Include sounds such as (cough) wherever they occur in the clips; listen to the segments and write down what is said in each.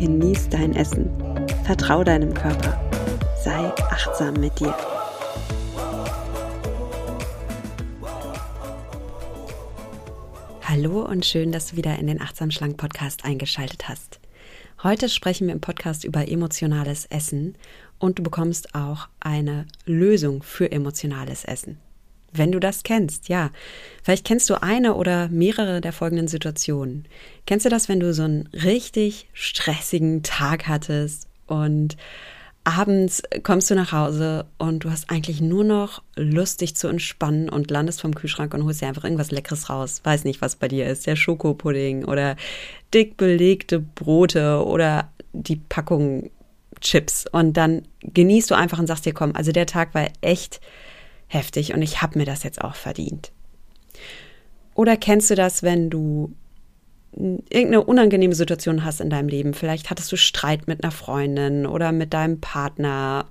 genieß dein Essen. Vertrau deinem Körper. Sei achtsam mit dir. Hallo und schön, dass du wieder in den Achtsam Schlank Podcast eingeschaltet hast. Heute sprechen wir im Podcast über emotionales Essen und du bekommst auch eine Lösung für emotionales Essen. Wenn du das kennst, ja. Vielleicht kennst du eine oder mehrere der folgenden Situationen. Kennst du das, wenn du so einen richtig stressigen Tag hattest und abends kommst du nach Hause und du hast eigentlich nur noch Lust, dich zu entspannen und landest vom Kühlschrank und holst dir einfach irgendwas Leckeres raus. Weiß nicht, was bei dir ist. Der Schokopudding oder dick belegte Brote oder die Packung Chips. Und dann genießt du einfach und sagst dir, komm, also der Tag war echt heftig und ich habe mir das jetzt auch verdient. Oder kennst du das, wenn du irgendeine unangenehme Situation hast in deinem Leben? Vielleicht hattest du Streit mit einer Freundin oder mit deinem Partner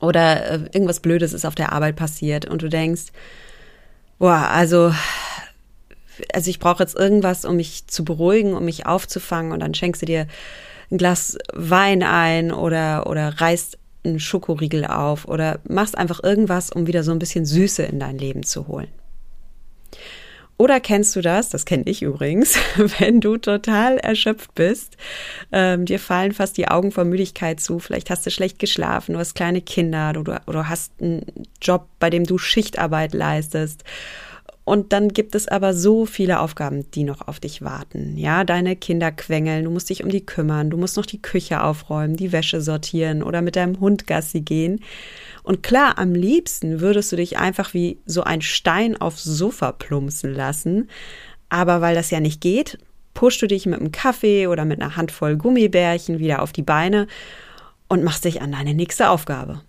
oder äh, irgendwas Blödes ist auf der Arbeit passiert und du denkst, boah, also also ich brauche jetzt irgendwas, um mich zu beruhigen, um mich aufzufangen und dann schenkst du dir ein Glas Wein ein oder oder reißt einen Schokoriegel auf oder machst einfach irgendwas, um wieder so ein bisschen Süße in dein Leben zu holen. Oder kennst du das? Das kenne ich übrigens, (laughs) wenn du total erschöpft bist, ähm, dir fallen fast die Augen vor Müdigkeit zu, vielleicht hast du schlecht geschlafen, du hast kleine Kinder, du, du hast einen Job, bei dem du Schichtarbeit leistest und dann gibt es aber so viele Aufgaben, die noch auf dich warten. Ja, deine Kinder quengeln, du musst dich um die kümmern, du musst noch die Küche aufräumen, die Wäsche sortieren oder mit deinem Hund Gassi gehen. Und klar, am liebsten würdest du dich einfach wie so ein Stein aufs Sofa plumpsen lassen. Aber weil das ja nicht geht, pushst du dich mit einem Kaffee oder mit einer Handvoll Gummibärchen wieder auf die Beine und machst dich an deine nächste Aufgabe.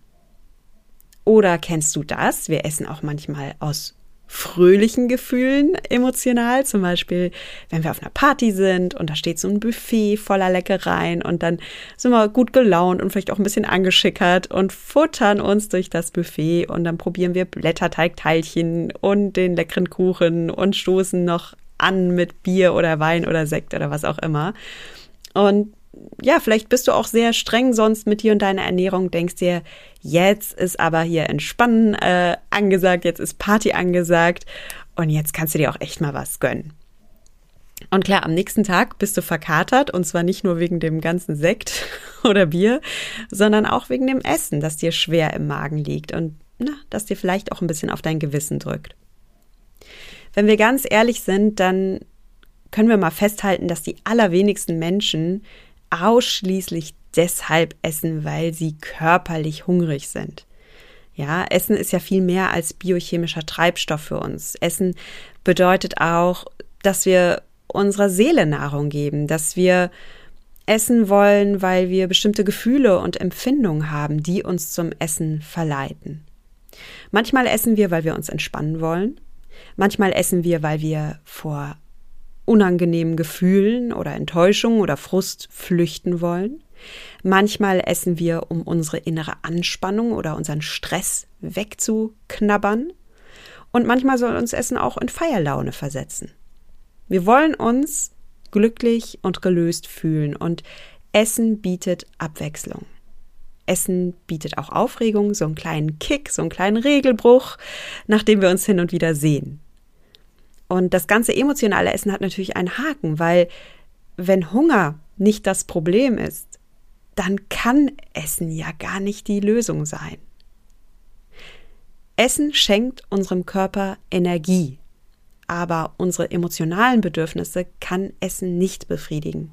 Oder kennst du das? Wir essen auch manchmal aus fröhlichen Gefühlen emotional. Zum Beispiel, wenn wir auf einer Party sind und da steht so ein Buffet voller Leckereien und dann sind wir gut gelaunt und vielleicht auch ein bisschen angeschickert und futtern uns durch das Buffet und dann probieren wir Blätterteigteilchen und den leckeren Kuchen und stoßen noch an mit Bier oder Wein oder Sekt oder was auch immer. Und ja, vielleicht bist du auch sehr streng sonst mit dir und deiner Ernährung, denkst dir, jetzt ist aber hier Entspannen äh, angesagt, jetzt ist Party angesagt und jetzt kannst du dir auch echt mal was gönnen. Und klar, am nächsten Tag bist du verkatert und zwar nicht nur wegen dem ganzen Sekt (laughs) oder Bier, sondern auch wegen dem Essen, das dir schwer im Magen liegt und na, das dir vielleicht auch ein bisschen auf dein Gewissen drückt. Wenn wir ganz ehrlich sind, dann können wir mal festhalten, dass die allerwenigsten Menschen ausschließlich deshalb essen, weil sie körperlich hungrig sind. Ja, Essen ist ja viel mehr als biochemischer Treibstoff für uns. Essen bedeutet auch, dass wir unserer Seele Nahrung geben, dass wir essen wollen, weil wir bestimmte Gefühle und Empfindungen haben, die uns zum Essen verleiten. Manchmal essen wir, weil wir uns entspannen wollen. Manchmal essen wir, weil wir vor unangenehmen Gefühlen oder Enttäuschung oder Frust flüchten wollen. Manchmal essen wir, um unsere innere Anspannung oder unseren Stress wegzuknabbern. Und manchmal soll uns Essen auch in Feierlaune versetzen. Wir wollen uns glücklich und gelöst fühlen und Essen bietet Abwechslung. Essen bietet auch Aufregung, so einen kleinen Kick, so einen kleinen Regelbruch, nachdem wir uns hin und wieder sehen. Und das ganze emotionale Essen hat natürlich einen Haken, weil wenn Hunger nicht das Problem ist, dann kann Essen ja gar nicht die Lösung sein. Essen schenkt unserem Körper Energie, aber unsere emotionalen Bedürfnisse kann Essen nicht befriedigen.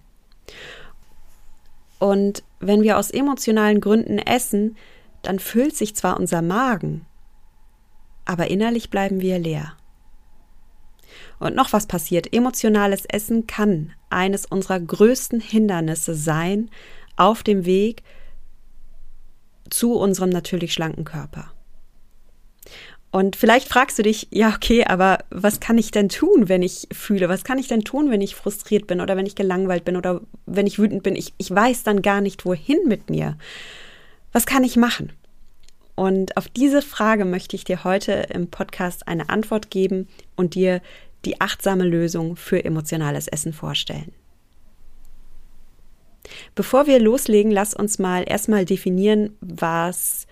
Und wenn wir aus emotionalen Gründen essen, dann füllt sich zwar unser Magen, aber innerlich bleiben wir leer. Und noch was passiert. Emotionales Essen kann eines unserer größten Hindernisse sein auf dem Weg zu unserem natürlich schlanken Körper. Und vielleicht fragst du dich, ja, okay, aber was kann ich denn tun, wenn ich fühle? Was kann ich denn tun, wenn ich frustriert bin oder wenn ich gelangweilt bin oder wenn ich wütend bin? Ich, ich weiß dann gar nicht, wohin mit mir. Was kann ich machen? Und auf diese Frage möchte ich dir heute im Podcast eine Antwort geben und dir die achtsame Lösung für emotionales Essen vorstellen. Bevor wir loslegen, lass uns mal erstmal definieren, was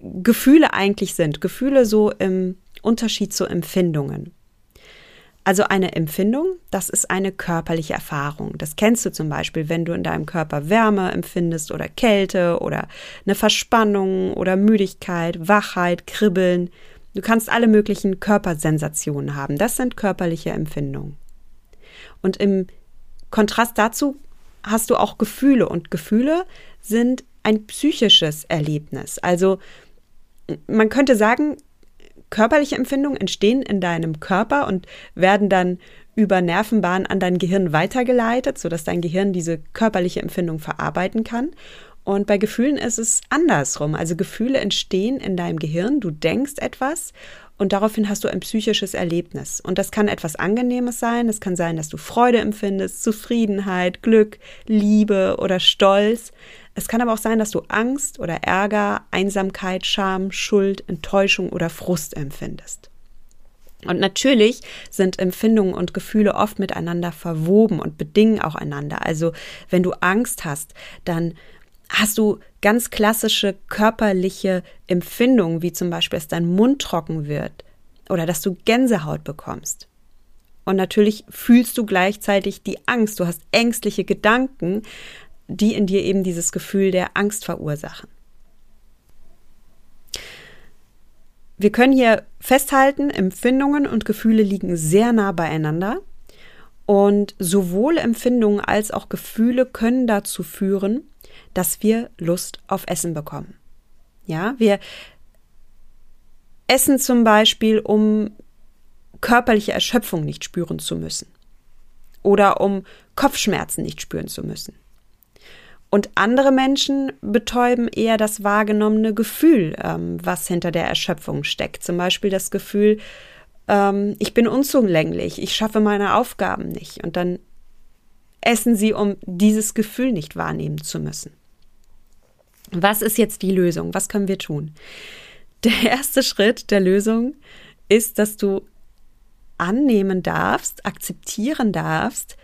Gefühle eigentlich sind. Gefühle so im Unterschied zu Empfindungen. Also eine Empfindung, das ist eine körperliche Erfahrung. Das kennst du zum Beispiel, wenn du in deinem Körper Wärme empfindest oder Kälte oder eine Verspannung oder Müdigkeit, Wachheit, Kribbeln. Du kannst alle möglichen Körpersensationen haben. Das sind körperliche Empfindungen. Und im Kontrast dazu hast du auch Gefühle und Gefühle sind ein psychisches Erlebnis. Also man könnte sagen, körperliche Empfindungen entstehen in deinem Körper und werden dann über Nervenbahnen an dein Gehirn weitergeleitet, sodass dein Gehirn diese körperliche Empfindung verarbeiten kann. Und bei Gefühlen ist es andersrum. Also Gefühle entstehen in deinem Gehirn, du denkst etwas und daraufhin hast du ein psychisches Erlebnis. Und das kann etwas Angenehmes sein. Es kann sein, dass du Freude empfindest, Zufriedenheit, Glück, Liebe oder Stolz. Es kann aber auch sein, dass du Angst oder Ärger, Einsamkeit, Scham, Schuld, Enttäuschung oder Frust empfindest. Und natürlich sind Empfindungen und Gefühle oft miteinander verwoben und bedingen auch einander. Also wenn du Angst hast, dann hast du ganz klassische körperliche Empfindungen, wie zum Beispiel, dass dein Mund trocken wird oder dass du Gänsehaut bekommst. Und natürlich fühlst du gleichzeitig die Angst. Du hast ängstliche Gedanken, die in dir eben dieses Gefühl der Angst verursachen. Wir können hier festhalten, Empfindungen und Gefühle liegen sehr nah beieinander und sowohl Empfindungen als auch Gefühle können dazu führen, dass wir Lust auf Essen bekommen. Ja, wir essen zum Beispiel, um körperliche Erschöpfung nicht spüren zu müssen oder um Kopfschmerzen nicht spüren zu müssen. Und andere Menschen betäuben eher das wahrgenommene Gefühl, ähm, was hinter der Erschöpfung steckt. Zum Beispiel das Gefühl, ähm, ich bin unzulänglich, ich schaffe meine Aufgaben nicht. Und dann essen sie, um dieses Gefühl nicht wahrnehmen zu müssen. Was ist jetzt die Lösung? Was können wir tun? Der erste Schritt der Lösung ist, dass du annehmen darfst, akzeptieren darfst,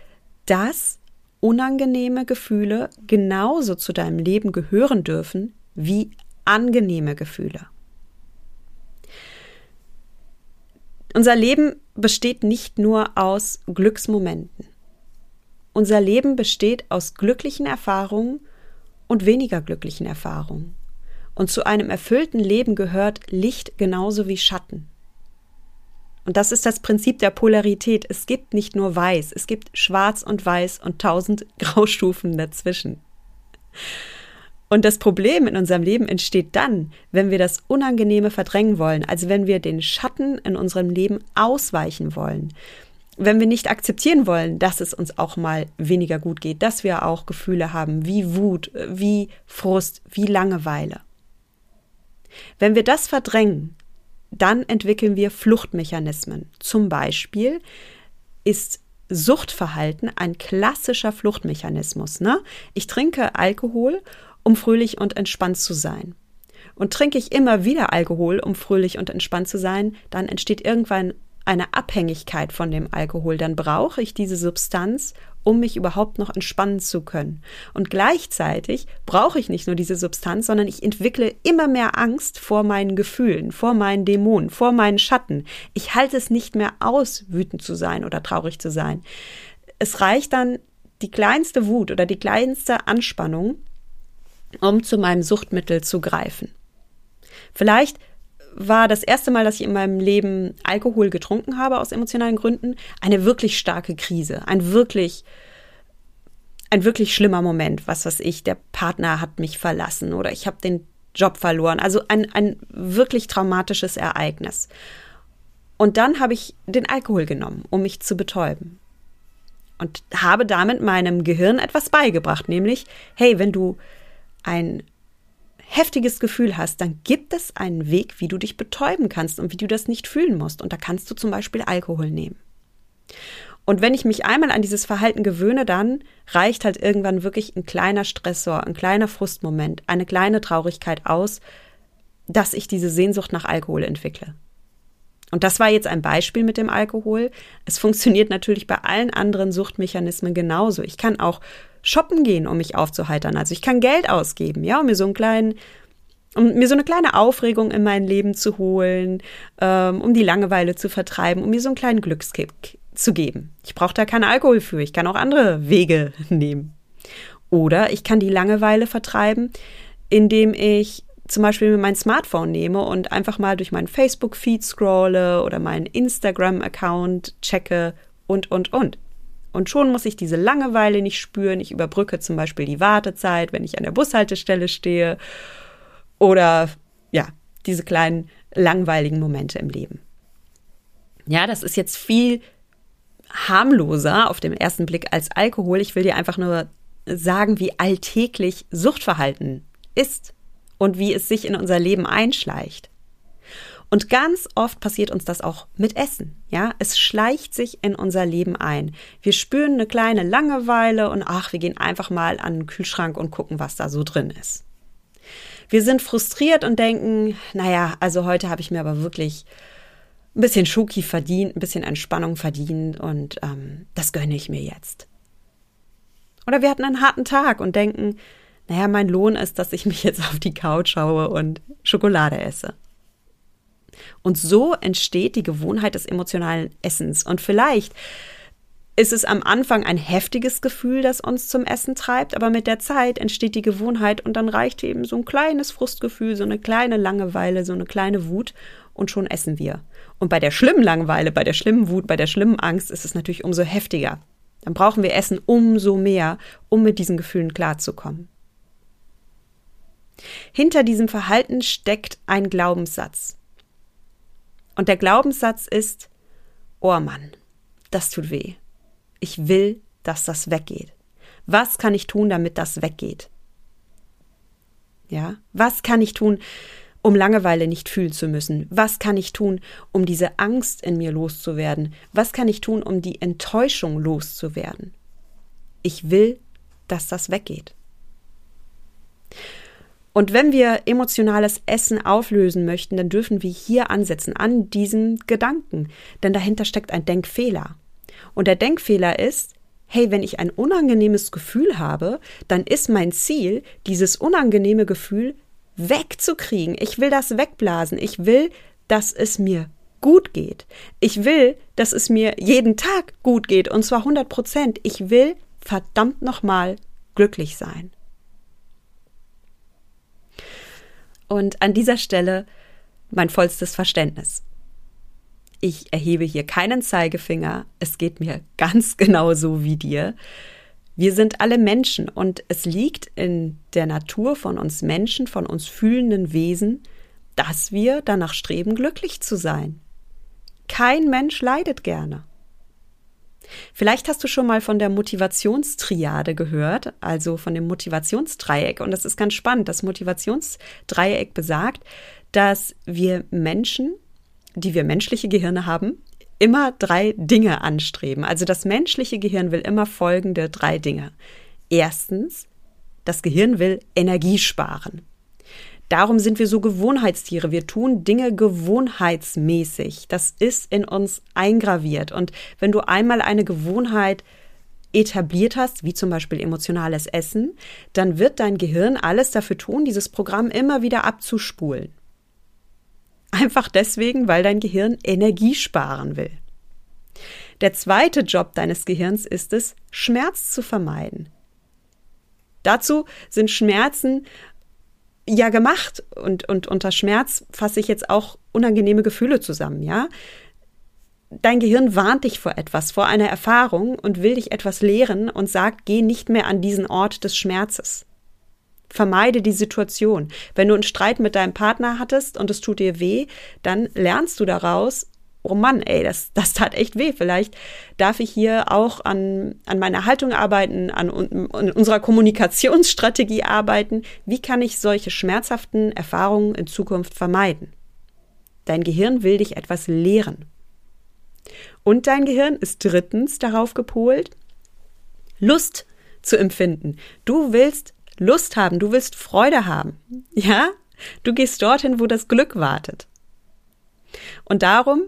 dass unangenehme Gefühle genauso zu deinem Leben gehören dürfen wie angenehme Gefühle. Unser Leben besteht nicht nur aus Glücksmomenten. Unser Leben besteht aus glücklichen Erfahrungen und weniger glücklichen Erfahrungen. Und zu einem erfüllten Leben gehört Licht genauso wie Schatten. Und das ist das Prinzip der Polarität. Es gibt nicht nur weiß, es gibt schwarz und weiß und tausend (laughs) Graustufen dazwischen. Und das Problem in unserem Leben entsteht dann, wenn wir das Unangenehme verdrängen wollen, also wenn wir den Schatten in unserem Leben ausweichen wollen, wenn wir nicht akzeptieren wollen, dass es uns auch mal weniger gut geht, dass wir auch Gefühle haben wie Wut, wie Frust, wie Langeweile. Wenn wir das verdrängen, dann entwickeln wir Fluchtmechanismen. Zum Beispiel ist Suchtverhalten ein klassischer Fluchtmechanismus. Ne? Ich trinke Alkohol, um fröhlich und entspannt zu sein. Und trinke ich immer wieder Alkohol, um fröhlich und entspannt zu sein, dann entsteht irgendwann eine Abhängigkeit von dem Alkohol. Dann brauche ich diese Substanz, um mich überhaupt noch entspannen zu können. Und gleichzeitig brauche ich nicht nur diese Substanz, sondern ich entwickle immer mehr Angst vor meinen Gefühlen, vor meinen Dämonen, vor meinen Schatten. Ich halte es nicht mehr aus, wütend zu sein oder traurig zu sein. Es reicht dann die kleinste Wut oder die kleinste Anspannung, um zu meinem Suchtmittel zu greifen. Vielleicht war das erste Mal, dass ich in meinem Leben Alkohol getrunken habe aus emotionalen Gründen, eine wirklich starke Krise, ein wirklich ein wirklich schlimmer Moment, was weiß ich, der Partner hat mich verlassen oder ich habe den Job verloren, also ein, ein wirklich traumatisches Ereignis. Und dann habe ich den Alkohol genommen, um mich zu betäuben. und habe damit meinem Gehirn etwas beigebracht, nämlich, hey, wenn du ein heftiges Gefühl hast, dann gibt es einen Weg, wie du dich betäuben kannst und wie du das nicht fühlen musst. Und da kannst du zum Beispiel Alkohol nehmen. Und wenn ich mich einmal an dieses Verhalten gewöhne, dann reicht halt irgendwann wirklich ein kleiner Stressor, ein kleiner Frustmoment, eine kleine Traurigkeit aus, dass ich diese Sehnsucht nach Alkohol entwickle. Und das war jetzt ein Beispiel mit dem Alkohol. Es funktioniert natürlich bei allen anderen Suchtmechanismen genauso. Ich kann auch shoppen gehen, um mich aufzuheitern. Also ich kann Geld ausgeben, ja, um mir so einen kleinen um mir so eine kleine Aufregung in mein Leben zu holen, ähm, um die Langeweile zu vertreiben, um mir so einen kleinen Glückskick zu geben. Ich brauche da keinen Alkohol für, ich kann auch andere Wege (laughs) nehmen. Oder ich kann die Langeweile vertreiben, indem ich zum Beispiel mein Smartphone nehme und einfach mal durch meinen Facebook-Feed scrolle oder meinen Instagram-Account checke und, und, und. Und schon muss ich diese Langeweile nicht spüren. Ich überbrücke zum Beispiel die Wartezeit, wenn ich an der Bushaltestelle stehe. Oder ja, diese kleinen langweiligen Momente im Leben. Ja, das ist jetzt viel harmloser auf den ersten Blick als Alkohol. Ich will dir einfach nur sagen, wie alltäglich Suchtverhalten ist und wie es sich in unser Leben einschleicht. Und ganz oft passiert uns das auch mit Essen. Ja, es schleicht sich in unser Leben ein. Wir spüren eine kleine Langeweile und ach, wir gehen einfach mal an den Kühlschrank und gucken, was da so drin ist. Wir sind frustriert und denken, naja, also heute habe ich mir aber wirklich ein bisschen Schoki verdient, ein bisschen Entspannung verdient und ähm, das gönne ich mir jetzt. Oder wir hatten einen harten Tag und denken, naja, mein Lohn ist, dass ich mich jetzt auf die Couch schaue und Schokolade esse. Und so entsteht die Gewohnheit des emotionalen Essens. Und vielleicht ist es am Anfang ein heftiges Gefühl, das uns zum Essen treibt, aber mit der Zeit entsteht die Gewohnheit und dann reicht eben so ein kleines Frustgefühl, so eine kleine Langeweile, so eine kleine Wut und schon essen wir. Und bei der schlimmen Langeweile, bei der schlimmen Wut, bei der schlimmen Angst ist es natürlich umso heftiger. Dann brauchen wir Essen umso mehr, um mit diesen Gefühlen klarzukommen. Hinter diesem Verhalten steckt ein Glaubenssatz. Und der Glaubenssatz ist, oh Mann, das tut weh. Ich will, dass das weggeht. Was kann ich tun, damit das weggeht? Ja, was kann ich tun, um Langeweile nicht fühlen zu müssen? Was kann ich tun, um diese Angst in mir loszuwerden? Was kann ich tun, um die Enttäuschung loszuwerden? Ich will, dass das weggeht. Und wenn wir emotionales Essen auflösen möchten, dann dürfen wir hier ansetzen, an diesem Gedanken. Denn dahinter steckt ein Denkfehler. Und der Denkfehler ist, hey, wenn ich ein unangenehmes Gefühl habe, dann ist mein Ziel, dieses unangenehme Gefühl wegzukriegen. Ich will das wegblasen. Ich will, dass es mir gut geht. Ich will, dass es mir jeden Tag gut geht und zwar 100 Prozent. Ich will verdammt nochmal glücklich sein. Und an dieser Stelle mein vollstes Verständnis. Ich erhebe hier keinen Zeigefinger. Es geht mir (laughs) ganz genauso wie dir. Wir sind alle Menschen und es liegt in der Natur von uns Menschen, von uns fühlenden Wesen, dass wir danach streben, glücklich zu sein. Kein Mensch leidet gerne. Vielleicht hast du schon mal von der Motivationstriade gehört, also von dem Motivationsdreieck. Und das ist ganz spannend. Das Motivationsdreieck besagt, dass wir Menschen, die wir menschliche Gehirne haben, immer drei Dinge anstreben. Also das menschliche Gehirn will immer folgende drei Dinge. Erstens, das Gehirn will Energie sparen. Darum sind wir so Gewohnheitstiere. Wir tun Dinge gewohnheitsmäßig. Das ist in uns eingraviert. Und wenn du einmal eine Gewohnheit etabliert hast, wie zum Beispiel emotionales Essen, dann wird dein Gehirn alles dafür tun, dieses Programm immer wieder abzuspulen. Einfach deswegen, weil dein Gehirn Energie sparen will. Der zweite Job deines Gehirns ist es, Schmerz zu vermeiden. Dazu sind Schmerzen ja gemacht und, und unter Schmerz fasse ich jetzt auch unangenehme Gefühle zusammen, ja? Dein Gehirn warnt dich vor etwas, vor einer Erfahrung und will dich etwas lehren und sagt, geh nicht mehr an diesen Ort des Schmerzes. Vermeide die Situation. Wenn du einen Streit mit deinem Partner hattest und es tut dir weh, dann lernst du daraus, oh Mann, ey, das, das tat echt weh. Vielleicht darf ich hier auch an, an meiner Haltung arbeiten, an, an unserer Kommunikationsstrategie arbeiten. Wie kann ich solche schmerzhaften Erfahrungen in Zukunft vermeiden? Dein Gehirn will dich etwas lehren. Und dein Gehirn ist drittens darauf gepolt, Lust zu empfinden. Du willst Lust haben, du willst Freude haben. Ja? Du gehst dorthin, wo das Glück wartet. Und darum,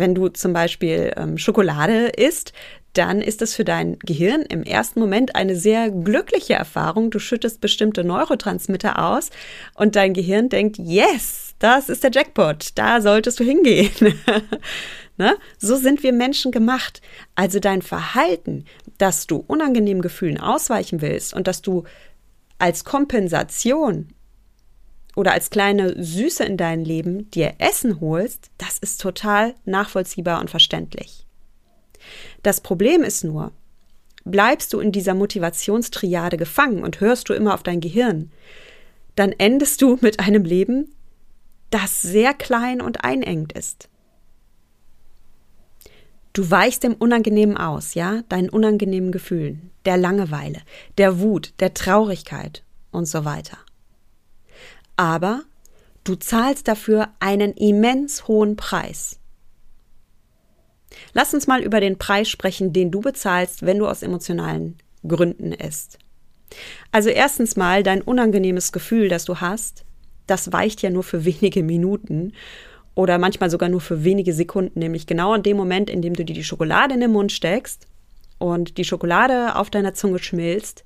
wenn du zum Beispiel ähm, Schokolade isst, dann ist es für dein Gehirn im ersten Moment eine sehr glückliche Erfahrung. Du schüttest bestimmte Neurotransmitter aus und dein Gehirn denkt, yes, das ist der Jackpot, da solltest du hingehen. (laughs) ne? So sind wir Menschen gemacht. Also dein Verhalten, dass du unangenehmen Gefühlen ausweichen willst und dass du als Kompensation oder als kleine Süße in dein Leben dir Essen holst, das ist total nachvollziehbar und verständlich. Das Problem ist nur, bleibst du in dieser Motivationstriade gefangen und hörst du immer auf dein Gehirn, dann endest du mit einem Leben, das sehr klein und einengt ist. Du weichst dem Unangenehmen aus, ja, deinen unangenehmen Gefühlen, der Langeweile, der Wut, der Traurigkeit und so weiter. Aber du zahlst dafür einen immens hohen Preis. Lass uns mal über den Preis sprechen, den du bezahlst, wenn du aus emotionalen Gründen isst. Also erstens mal dein unangenehmes Gefühl, das du hast, das weicht ja nur für wenige Minuten oder manchmal sogar nur für wenige Sekunden, nämlich genau in dem Moment, in dem du dir die Schokolade in den Mund steckst und die Schokolade auf deiner Zunge schmilzt,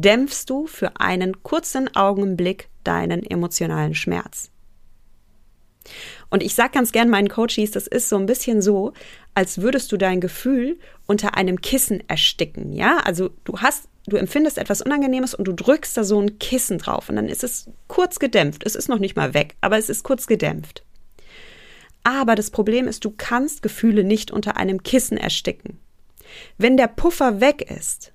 dämpfst du für einen kurzen Augenblick deinen emotionalen Schmerz. Und ich sage ganz gern meinen Coaches, das ist so ein bisschen so, als würdest du dein Gefühl unter einem Kissen ersticken, ja? Also du hast, du empfindest etwas Unangenehmes und du drückst da so ein Kissen drauf und dann ist es kurz gedämpft. Es ist noch nicht mal weg, aber es ist kurz gedämpft. Aber das Problem ist, du kannst Gefühle nicht unter einem Kissen ersticken. Wenn der Puffer weg ist,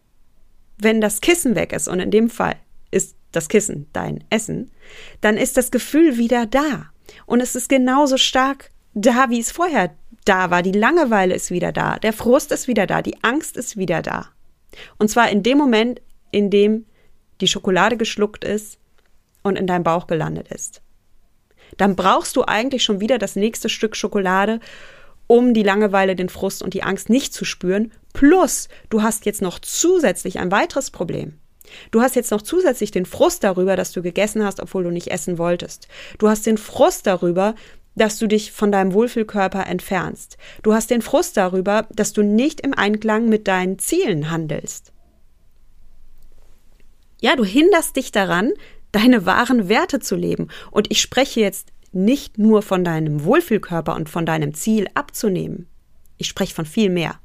wenn das Kissen weg ist, und in dem Fall ist das Kissen dein Essen, dann ist das Gefühl wieder da. Und es ist genauso stark da, wie es vorher da war. Die Langeweile ist wieder da, der Frust ist wieder da, die Angst ist wieder da. Und zwar in dem Moment, in dem die Schokolade geschluckt ist und in deinem Bauch gelandet ist dann brauchst du eigentlich schon wieder das nächste Stück Schokolade, um die Langeweile, den Frust und die Angst nicht zu spüren. Plus, du hast jetzt noch zusätzlich ein weiteres Problem. Du hast jetzt noch zusätzlich den Frust darüber, dass du gegessen hast, obwohl du nicht essen wolltest. Du hast den Frust darüber, dass du dich von deinem Wohlfühlkörper entfernst. Du hast den Frust darüber, dass du nicht im Einklang mit deinen Zielen handelst. Ja, du hinderst dich daran, deine wahren Werte zu leben. Und ich spreche jetzt nicht nur von deinem Wohlfühlkörper und von deinem Ziel abzunehmen. Ich spreche von viel mehr.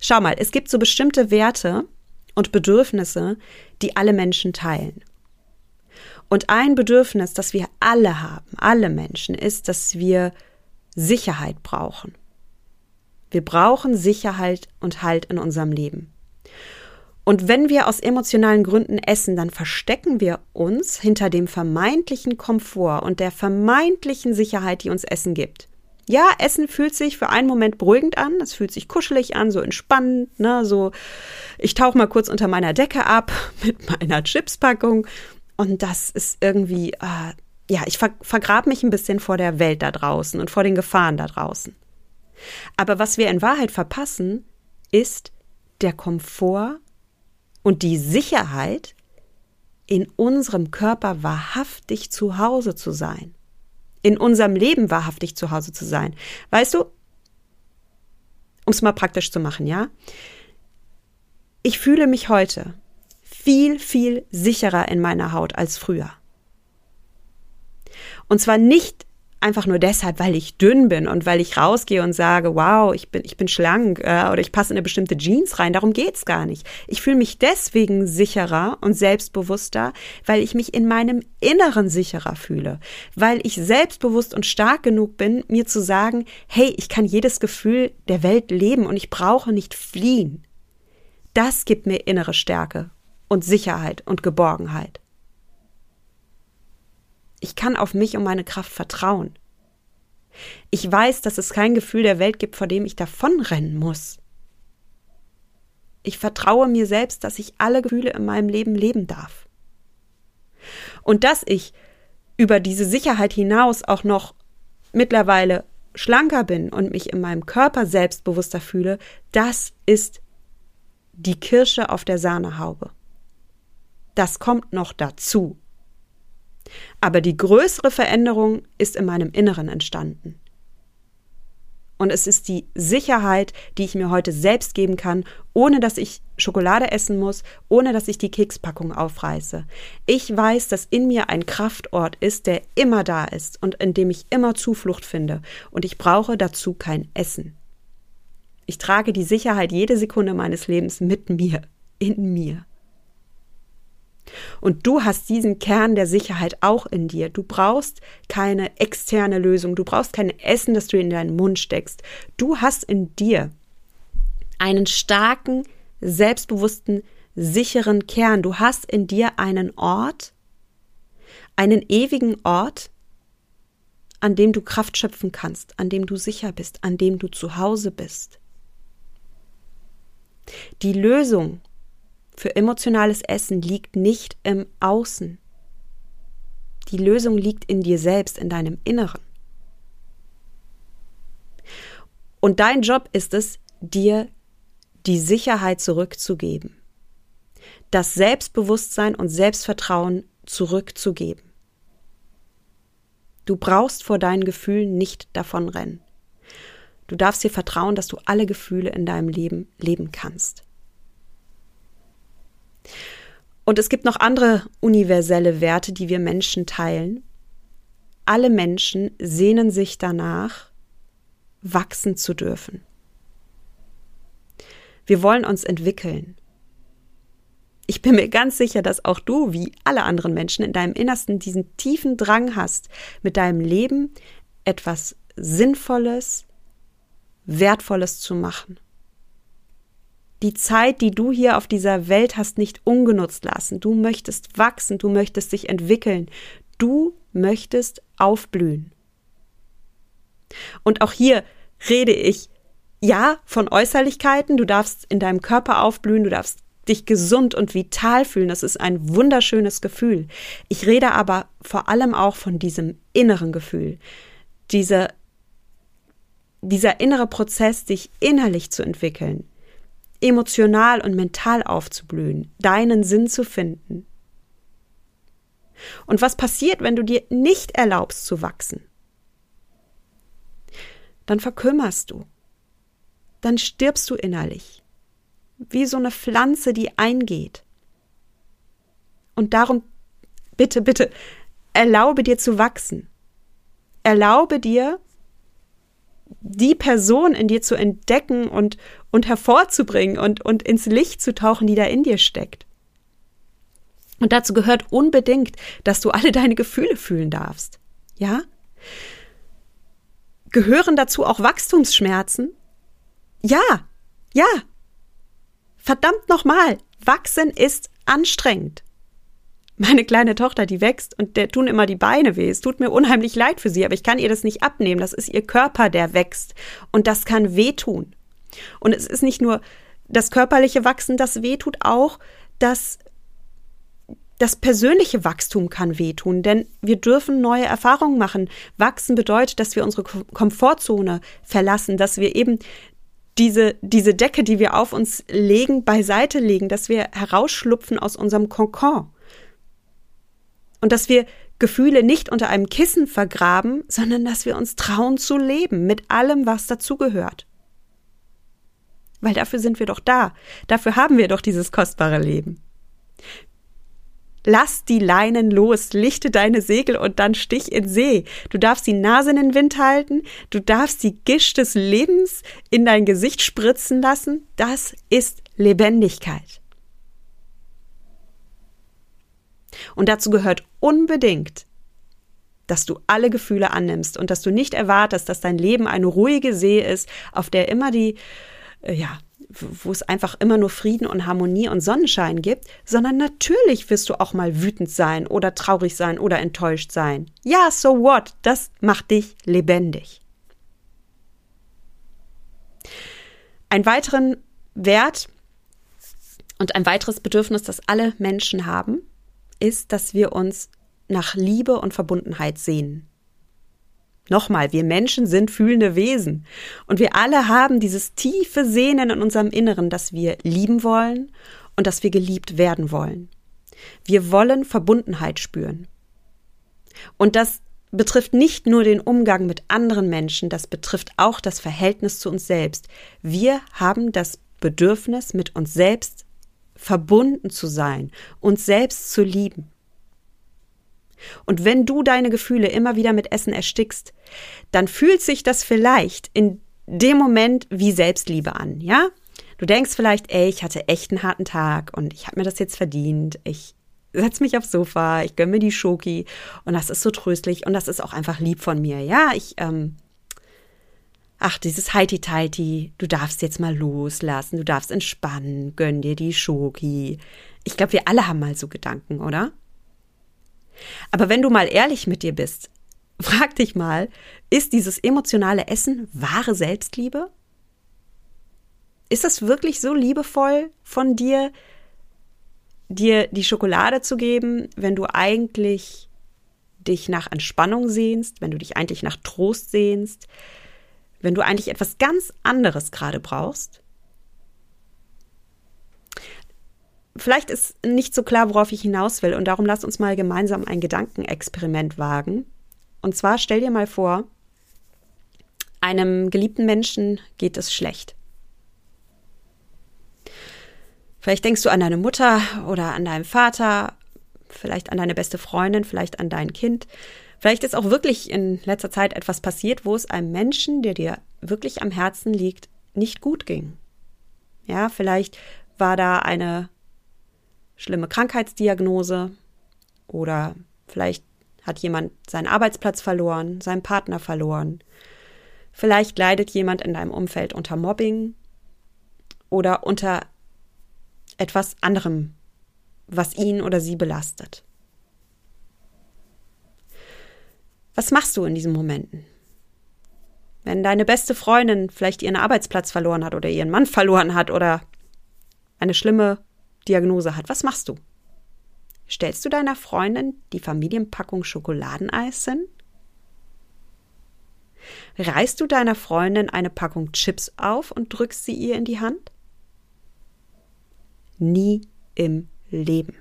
Schau mal, es gibt so bestimmte Werte und Bedürfnisse, die alle Menschen teilen. Und ein Bedürfnis, das wir alle haben, alle Menschen, ist, dass wir Sicherheit brauchen. Wir brauchen Sicherheit und Halt in unserem Leben. Und wenn wir aus emotionalen Gründen essen, dann verstecken wir uns hinter dem vermeintlichen Komfort und der vermeintlichen Sicherheit, die uns Essen gibt. Ja, Essen fühlt sich für einen Moment beruhigend an, es fühlt sich kuschelig an, so entspannend, ne, so ich tauche mal kurz unter meiner Decke ab (laughs) mit meiner Chipspackung und das ist irgendwie, äh, ja, ich ver vergrab mich ein bisschen vor der Welt da draußen und vor den Gefahren da draußen. Aber was wir in Wahrheit verpassen, ist der Komfort und die Sicherheit, in unserem Körper wahrhaftig zu Hause zu sein. In unserem Leben wahrhaftig zu Hause zu sein. Weißt du, um es mal praktisch zu machen, ja? Ich fühle mich heute viel, viel sicherer in meiner Haut als früher. Und zwar nicht einfach nur deshalb, weil ich dünn bin und weil ich rausgehe und sage, wow, ich bin, ich bin schlank äh, oder ich passe in eine bestimmte Jeans rein. Darum geht's gar nicht. Ich fühle mich deswegen sicherer und selbstbewusster, weil ich mich in meinem Inneren sicherer fühle. Weil ich selbstbewusst und stark genug bin, mir zu sagen, hey, ich kann jedes Gefühl der Welt leben und ich brauche nicht fliehen. Das gibt mir innere Stärke und Sicherheit und Geborgenheit. Ich kann auf mich und meine Kraft vertrauen. Ich weiß, dass es kein Gefühl der Welt gibt, vor dem ich davonrennen muss. Ich vertraue mir selbst, dass ich alle Gefühle in meinem Leben leben darf. Und dass ich über diese Sicherheit hinaus auch noch mittlerweile schlanker bin und mich in meinem Körper selbstbewusster fühle, das ist die Kirsche auf der Sahnehaube. Das kommt noch dazu. Aber die größere Veränderung ist in meinem Inneren entstanden. Und es ist die Sicherheit, die ich mir heute selbst geben kann, ohne dass ich Schokolade essen muss, ohne dass ich die Kekspackung aufreiße. Ich weiß, dass in mir ein Kraftort ist, der immer da ist und in dem ich immer Zuflucht finde. Und ich brauche dazu kein Essen. Ich trage die Sicherheit jede Sekunde meines Lebens mit mir, in mir. Und du hast diesen Kern der Sicherheit auch in dir. Du brauchst keine externe Lösung. Du brauchst kein Essen, das du in deinen Mund steckst. Du hast in dir einen starken, selbstbewussten, sicheren Kern. Du hast in dir einen Ort, einen ewigen Ort, an dem du Kraft schöpfen kannst, an dem du sicher bist, an dem du zu Hause bist. Die Lösung für emotionales Essen liegt nicht im Außen. Die Lösung liegt in dir selbst, in deinem Inneren. Und dein Job ist es, dir die Sicherheit zurückzugeben, das Selbstbewusstsein und Selbstvertrauen zurückzugeben. Du brauchst vor deinen Gefühlen nicht davonrennen. Du darfst dir vertrauen, dass du alle Gefühle in deinem Leben leben kannst. Und es gibt noch andere universelle Werte, die wir Menschen teilen. Alle Menschen sehnen sich danach, wachsen zu dürfen. Wir wollen uns entwickeln. Ich bin mir ganz sicher, dass auch du, wie alle anderen Menschen, in deinem Innersten diesen tiefen Drang hast, mit deinem Leben etwas Sinnvolles, Wertvolles zu machen die Zeit, die du hier auf dieser Welt hast, nicht ungenutzt lassen. Du möchtest wachsen, du möchtest dich entwickeln, du möchtest aufblühen. Und auch hier rede ich ja von Äußerlichkeiten, du darfst in deinem Körper aufblühen, du darfst dich gesund und vital fühlen, das ist ein wunderschönes Gefühl. Ich rede aber vor allem auch von diesem inneren Gefühl, diese, dieser innere Prozess, dich innerlich zu entwickeln, emotional und mental aufzublühen, deinen Sinn zu finden. Und was passiert, wenn du dir nicht erlaubst zu wachsen? Dann verkümmerst du. Dann stirbst du innerlich. Wie so eine Pflanze, die eingeht. Und darum, bitte, bitte, erlaube dir zu wachsen. Erlaube dir, die Person in dir zu entdecken und, und hervorzubringen und, und ins Licht zu tauchen, die da in dir steckt. Und dazu gehört unbedingt, dass du alle deine Gefühle fühlen darfst. Ja? Gehören dazu auch Wachstumsschmerzen? Ja, ja. Verdammt nochmal, wachsen ist anstrengend. Meine kleine Tochter, die wächst und der tun immer die Beine weh. Es tut mir unheimlich leid für sie, aber ich kann ihr das nicht abnehmen. Das ist ihr Körper, der wächst. Und das kann wehtun. Und es ist nicht nur das körperliche Wachsen, das wehtut, auch das, das persönliche Wachstum kann wehtun, denn wir dürfen neue Erfahrungen machen. Wachsen bedeutet, dass wir unsere Komfortzone verlassen, dass wir eben diese, diese Decke, die wir auf uns legen, beiseite legen, dass wir herausschlupfen aus unserem Kokon. Und dass wir Gefühle nicht unter einem Kissen vergraben, sondern dass wir uns trauen zu leben mit allem, was dazugehört. Weil dafür sind wir doch da. Dafür haben wir doch dieses kostbare Leben. Lass die Leinen los, lichte deine Segel und dann stich in See. Du darfst die Nase in den Wind halten, du darfst die Gischt des Lebens in dein Gesicht spritzen lassen. Das ist Lebendigkeit. Und dazu gehört unbedingt, dass du alle Gefühle annimmst und dass du nicht erwartest, dass dein Leben eine ruhige See ist, auf der immer die äh, ja, wo es einfach immer nur Frieden und Harmonie und Sonnenschein gibt, sondern natürlich wirst du auch mal wütend sein oder traurig sein oder enttäuscht sein. Ja, so what? Das macht dich lebendig. Ein weiteren Wert und ein weiteres Bedürfnis, das alle Menschen haben, ist, dass wir uns nach Liebe und Verbundenheit sehnen. Nochmal, wir Menschen sind fühlende Wesen und wir alle haben dieses tiefe Sehnen in unserem Inneren, dass wir lieben wollen und dass wir geliebt werden wollen. Wir wollen Verbundenheit spüren. Und das betrifft nicht nur den Umgang mit anderen Menschen, das betrifft auch das Verhältnis zu uns selbst. Wir haben das Bedürfnis, mit uns selbst verbunden zu sein, uns selbst zu lieben. Und wenn du deine Gefühle immer wieder mit Essen erstickst, dann fühlt sich das vielleicht in dem Moment wie Selbstliebe an, ja? Du denkst vielleicht, ey, ich hatte echt einen harten Tag und ich habe mir das jetzt verdient. Ich setz mich aufs Sofa, ich gönn mir die Schoki und das ist so tröstlich und das ist auch einfach lieb von mir. Ja, ich, ähm, ach, dieses Heiti-Teiti, du darfst jetzt mal loslassen, du darfst entspannen, gönn dir die Schoki. Ich glaube, wir alle haben mal so Gedanken, oder? Aber wenn du mal ehrlich mit dir bist, (laughs) frag dich mal, ist dieses emotionale Essen wahre Selbstliebe? Ist das wirklich so liebevoll von dir, dir die Schokolade zu geben, wenn du eigentlich dich nach Entspannung sehnst, wenn du dich eigentlich nach Trost sehnst, wenn du eigentlich etwas ganz anderes gerade brauchst? Vielleicht ist nicht so klar, worauf ich hinaus will, und darum lass uns mal gemeinsam ein Gedankenexperiment wagen. Und zwar stell dir mal vor, einem geliebten Menschen geht es schlecht. Vielleicht denkst du an deine Mutter oder an deinen Vater, vielleicht an deine beste Freundin, vielleicht an dein Kind. Vielleicht ist auch wirklich in letzter Zeit etwas passiert, wo es einem Menschen, der dir wirklich am Herzen liegt, nicht gut ging. Ja, vielleicht war da eine schlimme Krankheitsdiagnose oder vielleicht hat jemand seinen Arbeitsplatz verloren, seinen Partner verloren. Vielleicht leidet jemand in deinem Umfeld unter Mobbing oder unter etwas anderem, was ihn oder sie belastet. Was machst du in diesen Momenten? Wenn deine beste Freundin vielleicht ihren Arbeitsplatz verloren hat oder ihren Mann (laughs) verloren hat oder eine schlimme Diagnose hat, was machst du? Stellst du deiner Freundin die Familienpackung Schokoladeneis hin? Reißt du deiner Freundin eine Packung Chips auf und drückst sie ihr in die Hand? Nie im Leben.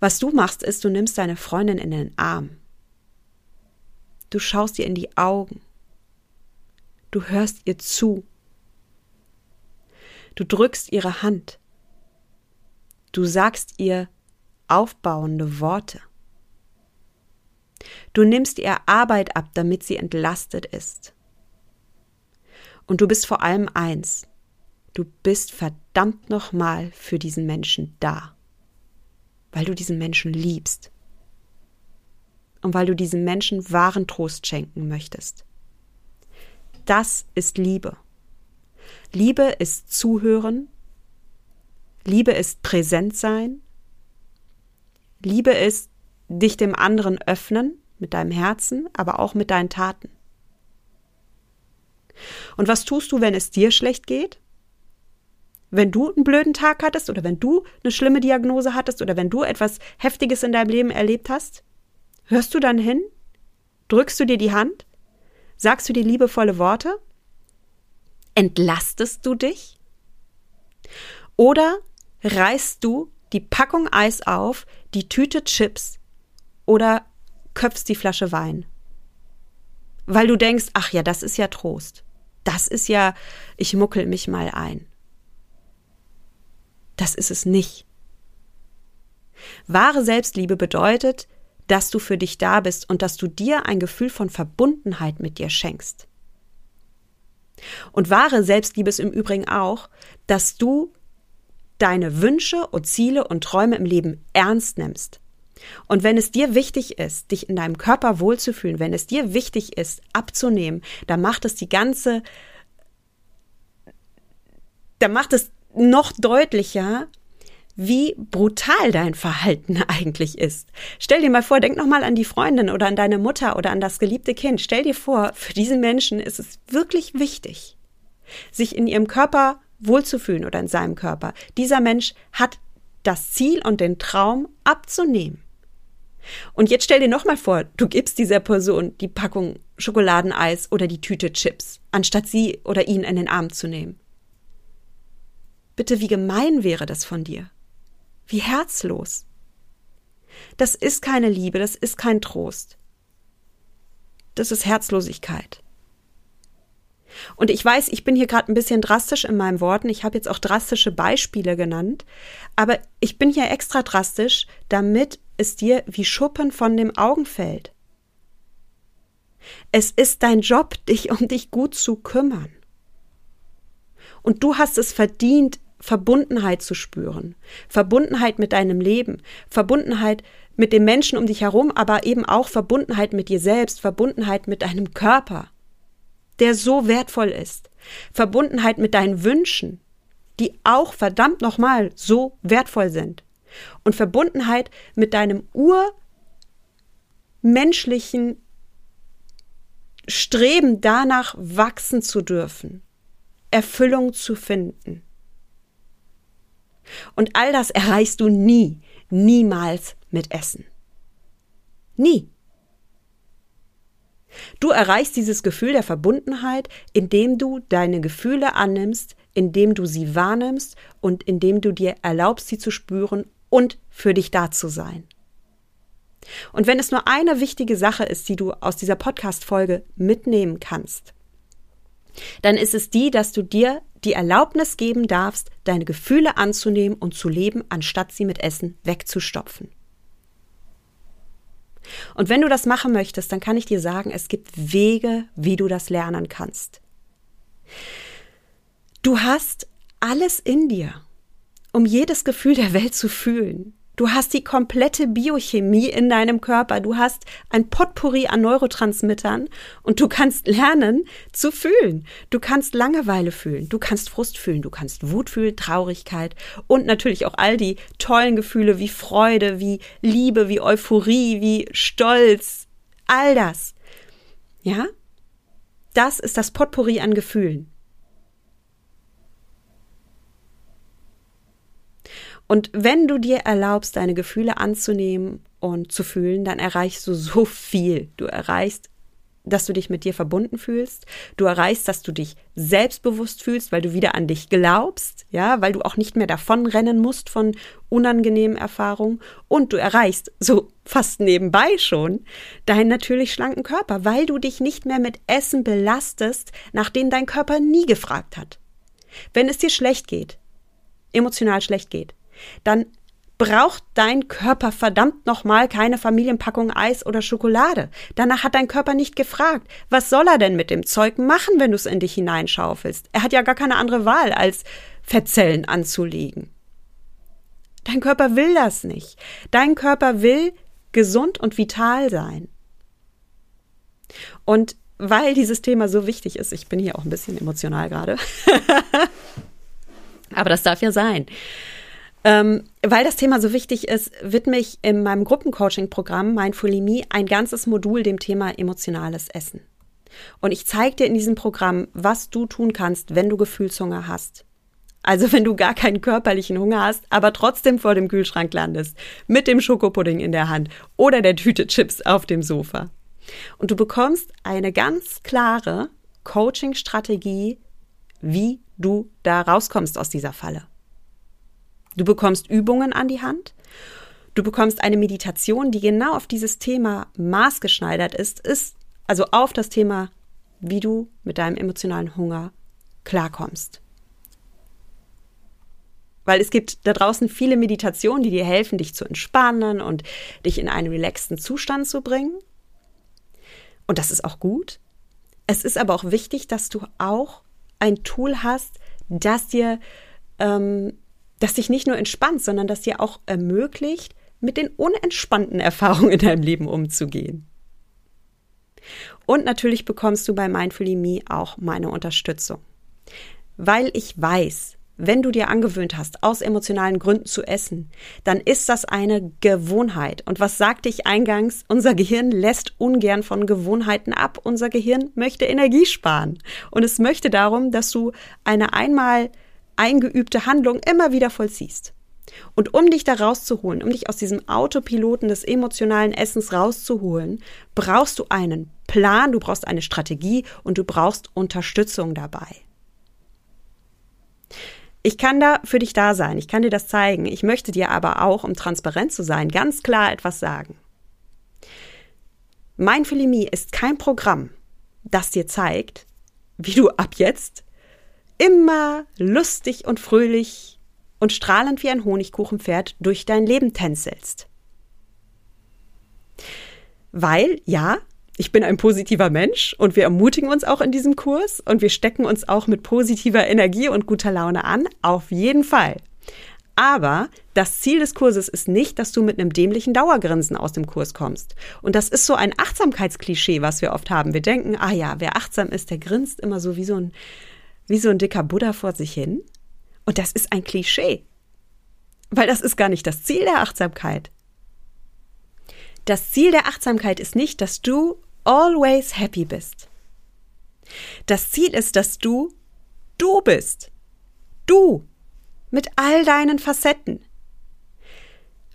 Was du machst, ist, du nimmst deine Freundin in den Arm. Du schaust ihr in die Augen. Du hörst ihr zu. Du drückst ihre Hand. Du sagst ihr aufbauende Worte. Du nimmst ihr Arbeit ab, damit sie entlastet ist. Und du bist vor allem eins, du bist verdammt nochmal für diesen Menschen da, weil du diesen Menschen liebst und weil du diesem Menschen wahren Trost schenken möchtest. Das ist Liebe. Liebe ist Zuhören, Liebe ist präsent sein, Liebe ist dich dem anderen öffnen mit deinem Herzen, aber auch mit deinen Taten. Und was tust du, wenn es dir schlecht geht? Wenn du einen blöden Tag hattest oder wenn du eine schlimme Diagnose hattest oder wenn du etwas Heftiges in deinem Leben erlebt hast, hörst du dann hin? Drückst du dir die Hand? Sagst du dir liebevolle Worte? Entlastest du dich? Oder reißt du die Packung Eis auf, die Tüte Chips oder köpfst die Flasche Wein? Weil du denkst, ach ja, das ist ja Trost. Das ist ja, ich muckel mich mal ein. Das ist es nicht. Wahre Selbstliebe bedeutet, dass du für dich da bist und dass du dir ein Gefühl von Verbundenheit mit dir schenkst. Und wahre Selbstliebe ist im Übrigen auch, dass du deine Wünsche und Ziele und Träume im Leben ernst nimmst. Und wenn es dir wichtig ist, dich in deinem Körper wohlzufühlen, wenn es dir wichtig ist, abzunehmen, dann macht es die ganze, dann macht es noch deutlicher, wie brutal dein Verhalten (laughs) eigentlich ist. Stell dir mal vor, denk nochmal an die Freundin oder an deine Mutter oder an das geliebte Kind. Stell dir vor, für diesen Menschen ist es wirklich wichtig, sich in ihrem Körper wohlzufühlen oder in seinem Körper. Dieser Mensch hat das Ziel und den Traum abzunehmen. Und jetzt stell dir nochmal vor, du gibst dieser Person die Packung Schokoladeneis oder die Tüte Chips, anstatt sie oder ihn in den Arm zu nehmen. Bitte, wie gemein wäre das von dir? Wie herzlos. Das ist keine Liebe, das ist kein Trost. Das ist Herzlosigkeit. Und ich weiß, ich bin hier gerade ein bisschen drastisch in meinen Worten. Ich habe jetzt auch drastische Beispiele genannt. Aber ich bin hier extra drastisch, damit es dir wie Schuppen von dem Augen fällt. Es ist dein Job, dich um dich gut zu kümmern. Und du hast es verdient, Verbundenheit zu spüren. Verbundenheit mit deinem Leben. Verbundenheit mit den Menschen um dich herum, aber eben auch Verbundenheit mit dir selbst. Verbundenheit mit deinem Körper der so wertvoll ist. Verbundenheit mit deinen Wünschen, die auch verdammt nochmal so wertvoll sind. Und Verbundenheit mit deinem urmenschlichen Streben danach wachsen zu dürfen, Erfüllung zu finden. Und all das erreichst du nie, niemals mit Essen. Nie. Du erreichst dieses Gefühl der Verbundenheit, indem du deine Gefühle annimmst, indem du sie wahrnimmst und indem du dir erlaubst, sie zu spüren und für dich da zu sein. Und wenn es nur eine wichtige Sache ist, die du aus dieser Podcast-Folge mitnehmen kannst, dann ist es die, dass du dir die Erlaubnis geben darfst, deine Gefühle anzunehmen und zu leben, anstatt sie mit Essen wegzustopfen. Und wenn du das machen möchtest, dann kann ich dir sagen, es gibt Wege, wie du das lernen kannst. Du hast alles in dir, um jedes Gefühl der Welt zu fühlen. Du hast die komplette Biochemie in deinem Körper. Du hast ein Potpourri an Neurotransmittern und du kannst lernen zu fühlen. Du kannst Langeweile fühlen. Du kannst Frust fühlen. Du kannst Wut fühlen, Traurigkeit und natürlich auch all die tollen Gefühle wie Freude, wie Liebe, wie Euphorie, wie Stolz. All das. Ja? Das ist das Potpourri an Gefühlen. Und wenn du dir erlaubst, deine Gefühle anzunehmen und zu fühlen, dann erreichst du so viel. Du erreichst, dass du dich mit dir verbunden fühlst. Du erreichst, dass du dich selbstbewusst fühlst, weil du wieder an dich glaubst, ja, weil du auch nicht mehr davonrennen musst von unangenehmen Erfahrungen. Und du erreichst, so fast nebenbei schon, deinen natürlich schlanken Körper, weil du dich nicht mehr mit Essen belastest, nach dem dein Körper nie gefragt hat. Wenn es dir schlecht geht, emotional schlecht geht, dann braucht dein Körper verdammt nochmal keine Familienpackung Eis oder Schokolade. Danach hat dein Körper nicht gefragt, was soll er denn mit dem Zeug machen, wenn du es in dich hineinschaufelst? Er hat ja gar keine andere Wahl, als Fettzellen anzulegen. Dein Körper will das nicht. Dein Körper will gesund und vital sein. Und weil dieses Thema so wichtig ist, ich bin hier auch ein bisschen emotional gerade, (laughs) aber das darf ja sein. Ähm, weil das Thema so wichtig ist, widme ich in meinem Gruppencoaching-Programm Mindful Me ein ganzes Modul dem Thema emotionales Essen. Und ich zeige dir in diesem Programm, was du tun kannst, wenn du Gefühlshunger hast. Also wenn du gar keinen körperlichen Hunger hast, aber trotzdem vor dem Kühlschrank landest, mit dem Schokopudding in der Hand oder der Tüte Chips auf dem Sofa. Und du bekommst eine ganz klare Coaching-Strategie, wie du da rauskommst aus dieser Falle. Du bekommst Übungen an die Hand. Du bekommst eine Meditation, die genau auf dieses Thema maßgeschneidert ist, ist also auf das Thema, wie du mit deinem emotionalen Hunger klarkommst. Weil es gibt da draußen viele Meditationen, die dir helfen, dich zu entspannen und dich in einen relaxten Zustand zu bringen. Und das ist auch gut. Es ist aber auch wichtig, dass du auch ein Tool hast, das dir ähm, das dich nicht nur entspannt, sondern das dir auch ermöglicht, mit den unentspannten Erfahrungen in deinem Leben umzugehen. Und natürlich bekommst du bei Mindfully Me auch meine Unterstützung. Weil ich weiß, wenn du dir angewöhnt hast, aus emotionalen Gründen zu essen, dann ist das eine Gewohnheit. Und was sagte ich eingangs? Unser Gehirn lässt ungern von Gewohnheiten ab. Unser Gehirn möchte Energie sparen. Und es möchte darum, dass du eine einmal eingeübte Handlung immer wieder vollziehst. Und um dich da rauszuholen, um dich aus diesem Autopiloten des emotionalen Essens rauszuholen, brauchst du einen Plan, du brauchst eine Strategie und du brauchst Unterstützung dabei. Ich kann da für dich da sein, ich kann dir das zeigen. Ich möchte dir aber auch, um transparent zu sein, ganz klar etwas sagen. Mindfulimie ist kein Programm, das dir zeigt, wie du ab jetzt immer lustig und fröhlich und strahlend wie ein Honigkuchenpferd durch dein Leben tänzelst. Weil, ja, ich bin ein positiver Mensch und wir ermutigen uns auch in diesem Kurs und wir stecken uns auch mit positiver Energie und guter Laune an, auf jeden Fall. Aber das Ziel des Kurses ist nicht, dass du mit einem dämlichen Dauergrinsen aus dem Kurs kommst. Und das ist so ein Achtsamkeitsklischee, was wir oft haben. Wir denken, ah ja, wer achtsam ist, der grinst immer so wie so ein, wie so ein dicker Buddha vor sich hin. Und das ist ein Klischee. Weil das ist gar nicht das Ziel der Achtsamkeit. Das Ziel der Achtsamkeit ist nicht, dass du always happy bist. Das Ziel ist, dass du du bist. Du. Mit all deinen Facetten.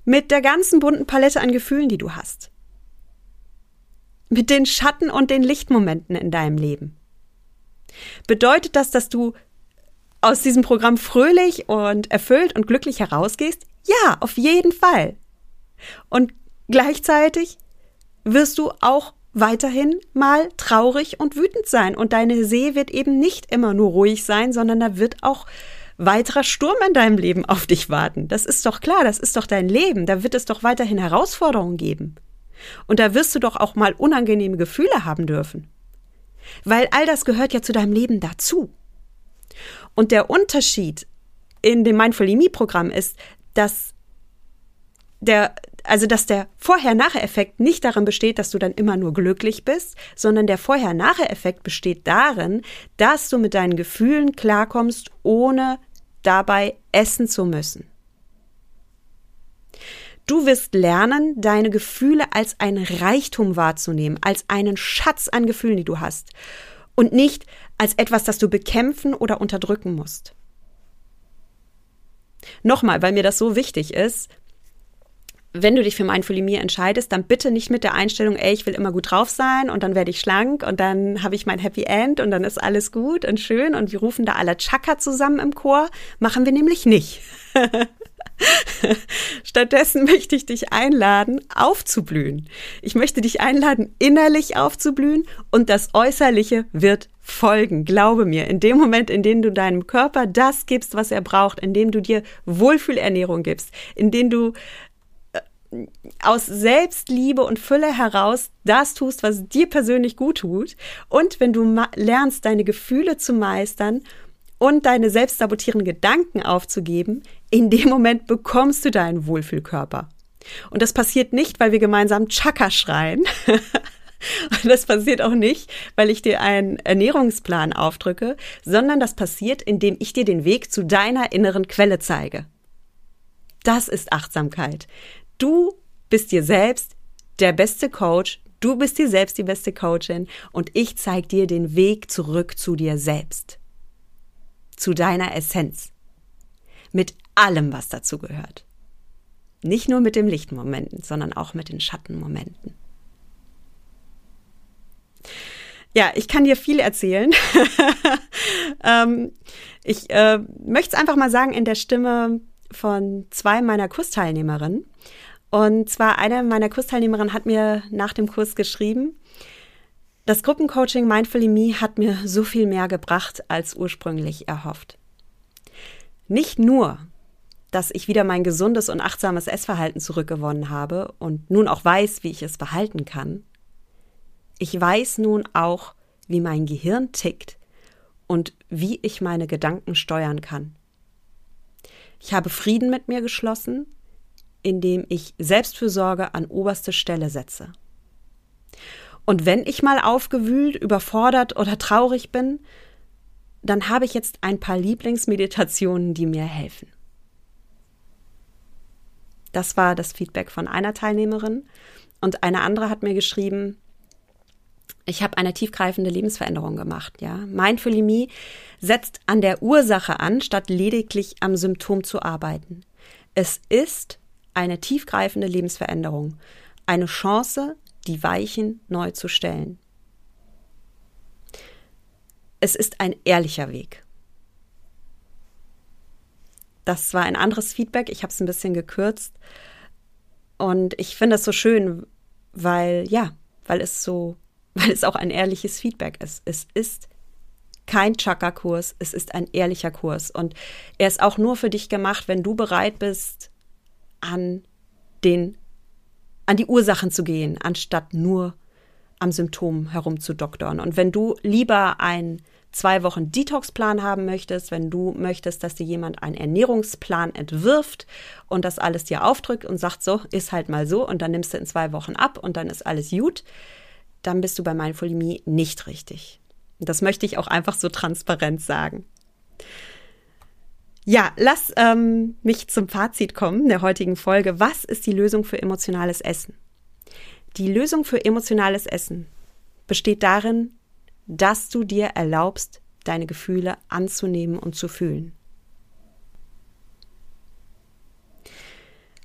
Mit der ganzen bunten Palette an Gefühlen, die du hast. Mit den Schatten und den Lichtmomenten in deinem Leben. Bedeutet das, dass du aus diesem Programm fröhlich und erfüllt und glücklich herausgehst? Ja, auf jeden Fall. Und gleichzeitig wirst du auch weiterhin mal traurig und wütend sein. Und deine See wird eben nicht immer nur ruhig sein, sondern da wird auch weiterer Sturm in deinem Leben auf dich warten. Das ist doch klar, das ist doch dein Leben. Da wird es doch weiterhin Herausforderungen geben. Und da wirst du doch auch mal unangenehme Gefühle haben dürfen. Weil all das gehört ja zu deinem Leben dazu. Und der Unterschied in dem Mindful Me Programm ist, dass der, also dass der Vorher-Nachher-Effekt nicht darin besteht, dass du dann immer nur glücklich bist, sondern der Vorher-Nachher-Effekt besteht darin, dass du mit deinen Gefühlen klarkommst, ohne dabei essen zu müssen. Du wirst lernen, deine Gefühle als einen Reichtum wahrzunehmen, als einen Schatz an Gefühlen, die du hast, und nicht als etwas, das du bekämpfen oder unterdrücken musst. Nochmal, weil mir das so wichtig ist, wenn du dich für Mindfulimie entscheidest, dann bitte nicht mit der Einstellung, ey, ich will immer gut drauf sein und dann werde ich schlank und dann habe ich mein Happy End und dann ist alles gut und schön und wir rufen da alle Chaka zusammen im Chor. Machen wir nämlich nicht. (laughs) Stattdessen (laughs) möchte ich dich einladen, aufzublühen. Ich möchte dich einladen, innerlich aufzublühen und das Äußerliche wird folgen. Glaube mir, in dem Moment, in dem du deinem Körper das gibst, was er braucht, in dem du dir Wohlfühlernährung gibst, in dem du aus Selbstliebe und Fülle heraus das tust, was dir persönlich gut tut. Und wenn du lernst, deine Gefühle zu meistern und deine selbstsabotierenden Gedanken aufzugeben, in dem Moment bekommst du deinen Wohlfühlkörper. Und das passiert nicht, weil wir gemeinsam Chaka schreien. (laughs) Und das passiert auch nicht, weil ich dir einen Ernährungsplan aufdrücke, sondern das passiert, indem ich dir den Weg zu deiner inneren Quelle zeige. Das ist Achtsamkeit. Du bist dir selbst der beste Coach, du bist dir selbst die beste Coachin und ich zeige dir den Weg zurück zu dir selbst. Zu deiner Essenz. Mit allem, was dazu gehört. Nicht nur mit den Lichtmomenten, sondern auch mit den Schattenmomenten. Ja, ich kann dir viel erzählen. (laughs) ähm, ich äh, möchte es einfach mal sagen in der Stimme von zwei meiner Kursteilnehmerinnen. Und zwar eine meiner Kursteilnehmerinnen hat mir nach dem Kurs geschrieben, das Gruppencoaching Mindfully Me hat mir so viel mehr gebracht als ursprünglich erhofft. Nicht nur, dass ich wieder mein gesundes und achtsames Essverhalten zurückgewonnen habe und nun auch weiß, wie ich es behalten kann. Ich weiß nun auch, wie mein Gehirn tickt und wie ich meine Gedanken steuern kann. Ich habe Frieden mit mir geschlossen indem ich Selbstfürsorge an oberste Stelle setze. Und wenn ich mal aufgewühlt, überfordert oder traurig bin, dann habe ich jetzt ein paar Lieblingsmeditationen, die mir helfen. Das war das Feedback von einer Teilnehmerin. Und eine andere hat mir geschrieben, ich habe eine tiefgreifende Lebensveränderung gemacht, ja. Mindfulimie setzt an der Ursache an, statt lediglich am Symptom zu arbeiten. Es ist eine tiefgreifende Lebensveränderung, eine Chance, die Weichen neu zu stellen. Es ist ein ehrlicher Weg. Das war ein anderes Feedback. Ich habe es ein bisschen gekürzt. Und ich finde es so schön, weil, ja, weil es so, (laughs) weil es auch ein ehrliches Feedback ist. Es ist kein Chakra-Kurs, es ist ein ehrlicher Kurs. Und er ist auch nur für dich gemacht, wenn du bereit bist, an den, an die Ursachen zu gehen, anstatt nur am Symptom herumzudoktern. Und wenn du lieber ein zwei Wochen Detox-Plan haben möchtest, wenn du möchtest, dass dir jemand einen Ernährungsplan entwirft und das alles dir aufdrückt und sagt, so, ist halt mal so und dann nimmst du in zwei Wochen ab und dann ist alles gut, dann bist du bei Mindfulimie nicht richtig. Das möchte ich auch einfach so transparent sagen. Ja, lass ähm, mich zum Fazit kommen der heutigen Folge. Was ist die Lösung für emotionales Essen? Die Lösung für emotionales Essen besteht darin, dass du dir erlaubst, deine Gefühle anzunehmen und zu fühlen.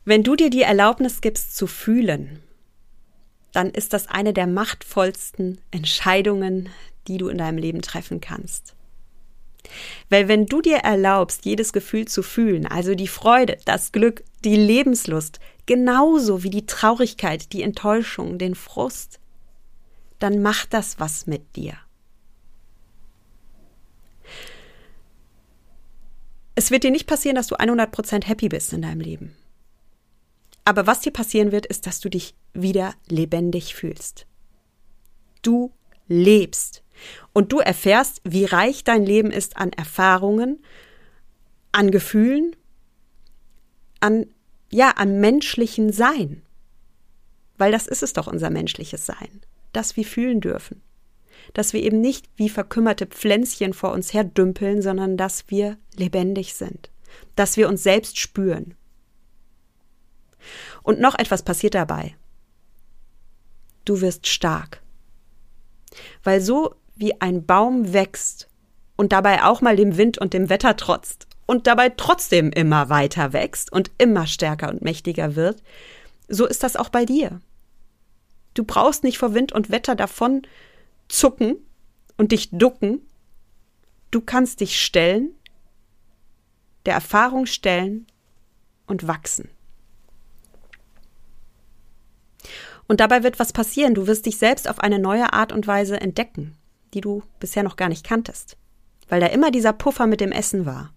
Wenn du dir die Erlaubnis gibst zu fühlen, dann ist das eine der machtvollsten Entscheidungen, die du in deinem Leben treffen kannst. Weil wenn du dir erlaubst, jedes Gefühl zu fühlen, also die Freude, das Glück, die Lebenslust, genauso wie die Traurigkeit, die Enttäuschung, den Frust, dann macht das was mit dir. Es wird dir nicht passieren, dass du 100% happy bist in deinem Leben. Aber was dir passieren wird, ist, dass du dich wieder lebendig fühlst. Du lebst. Und du erfährst, wie reich dein Leben ist an Erfahrungen, an Gefühlen, an, ja, an menschlichen Sein. Weil das ist es doch unser menschliches Sein, dass wir fühlen dürfen dass wir eben nicht wie verkümmerte Pflänzchen vor uns her dümpeln, sondern dass wir lebendig sind, dass wir uns selbst spüren. Und noch etwas passiert dabei. Du wirst stark. Weil so wie ein Baum wächst und dabei auch mal dem Wind und dem Wetter trotzt und dabei trotzdem immer weiter wächst und immer stärker und mächtiger wird, so ist das auch bei dir. Du brauchst nicht vor Wind und Wetter davon zucken und dich ducken. Du kannst dich stellen, der Erfahrung stellen und wachsen. Und dabei wird was passieren. Du wirst dich selbst auf eine neue Art und Weise entdecken, die du bisher noch gar nicht kanntest, weil da immer dieser Puffer mit dem Essen war.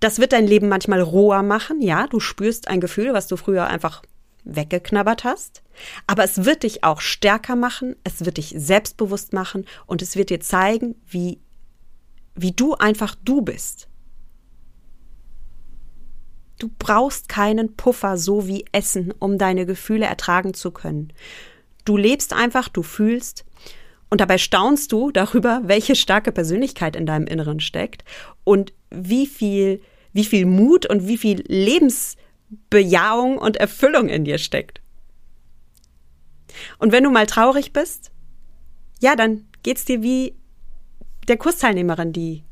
Das wird dein Leben manchmal roher machen, ja, du spürst ein Gefühl, was du früher einfach weggeknabbert hast. Aber es wird dich auch stärker machen, es wird dich selbstbewusst machen und es wird dir zeigen, wie, wie du einfach du bist. Du brauchst keinen Puffer so wie Essen, um deine Gefühle ertragen zu können. Du lebst einfach, du fühlst und dabei staunst du darüber, (laughs) welche starke Persönlichkeit in deinem Inneren steckt und wie viel, wie viel Mut und wie viel Lebens, Bejahung und Erfüllung in dir steckt. Und wenn du mal traurig bist, ja, dann geht's dir wie der Kursteilnehmerin, die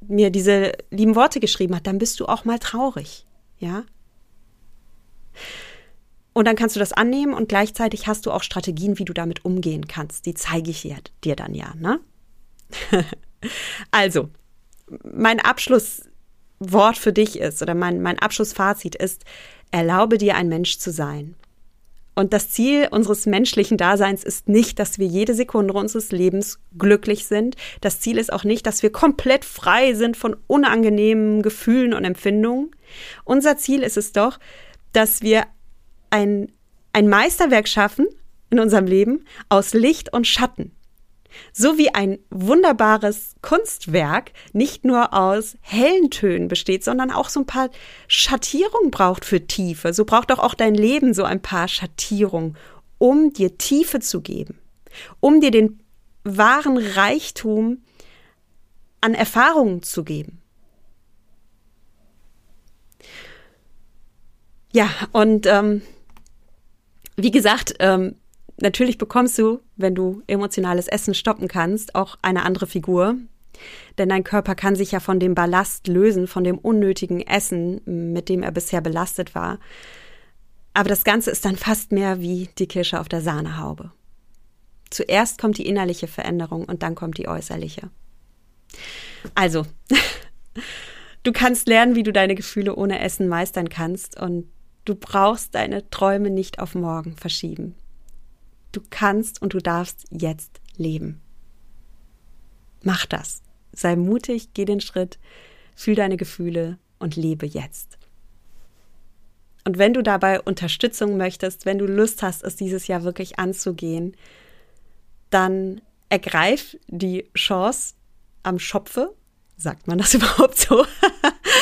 mir diese lieben Worte geschrieben hat, dann bist du auch mal traurig, ja? Und dann kannst du das annehmen und gleichzeitig hast du auch Strategien, wie du damit umgehen kannst. Die zeige ich dir dann ja, ne? (laughs) also, mein Abschluss Wort für dich ist oder mein, mein Abschlussfazit ist, erlaube dir ein Mensch zu sein. Und das Ziel unseres menschlichen Daseins ist nicht, dass wir jede Sekunde unseres Lebens glücklich sind. Das Ziel ist auch nicht, dass wir komplett frei sind von unangenehmen Gefühlen und Empfindungen. Unser Ziel ist es doch, dass wir ein, ein Meisterwerk schaffen in unserem Leben aus Licht und Schatten. So wie ein wunderbares Kunstwerk nicht nur aus hellen Tönen besteht, sondern auch so ein paar Schattierungen braucht für Tiefe. So braucht doch auch dein Leben so ein paar Schattierungen, um dir Tiefe zu geben, um dir den wahren Reichtum an Erfahrungen zu geben. Ja, und ähm, wie gesagt, ähm, natürlich bekommst du, wenn du emotionales Essen stoppen kannst, auch eine andere Figur. Denn dein Körper kann sich ja von dem Ballast lösen, von dem unnötigen Essen, mit dem er bisher belastet war. Aber das Ganze ist dann fast mehr wie die Kirsche auf der Sahnehaube. Zuerst kommt die innerliche Veränderung und dann kommt die äußerliche. Also, (laughs) du kannst lernen, wie du deine Gefühle ohne Essen meistern kannst und du brauchst deine Träume nicht auf morgen verschieben. Du kannst und du darfst jetzt leben. Mach das. Sei mutig, geh den Schritt, fühl deine Gefühle und lebe jetzt. Und wenn du dabei Unterstützung möchtest, wenn du Lust hast, es dieses Jahr wirklich anzugehen, dann ergreif die Chance am Schopfe. Sagt man das (laughs) überhaupt so?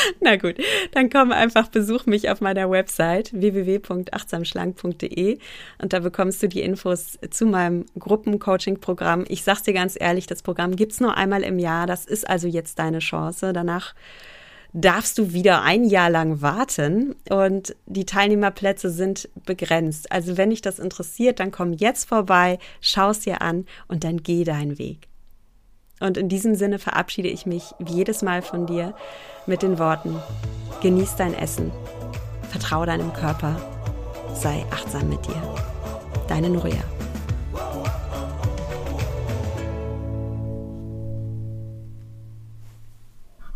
(laughs) Na gut, dann komm einfach, besuch mich auf meiner Website www.achtsamschlank.de und da bekommst du die Infos zu meinem Gruppencoaching-Programm. Ich sag's dir ganz ehrlich, das Programm gibt's nur einmal im Jahr. Das ist also jetzt deine Chance. Danach darfst du wieder ein Jahr lang warten und die Teilnehmerplätze sind begrenzt. Also wenn dich das interessiert, dann komm jetzt vorbei, schau es dir an und dann geh deinen Weg. Und in diesem Sinne verabschiede ich mich wie jedes Mal von dir mit den Worten, genieß dein Essen, vertraue deinem Körper, sei achtsam mit dir. Deine Nuria.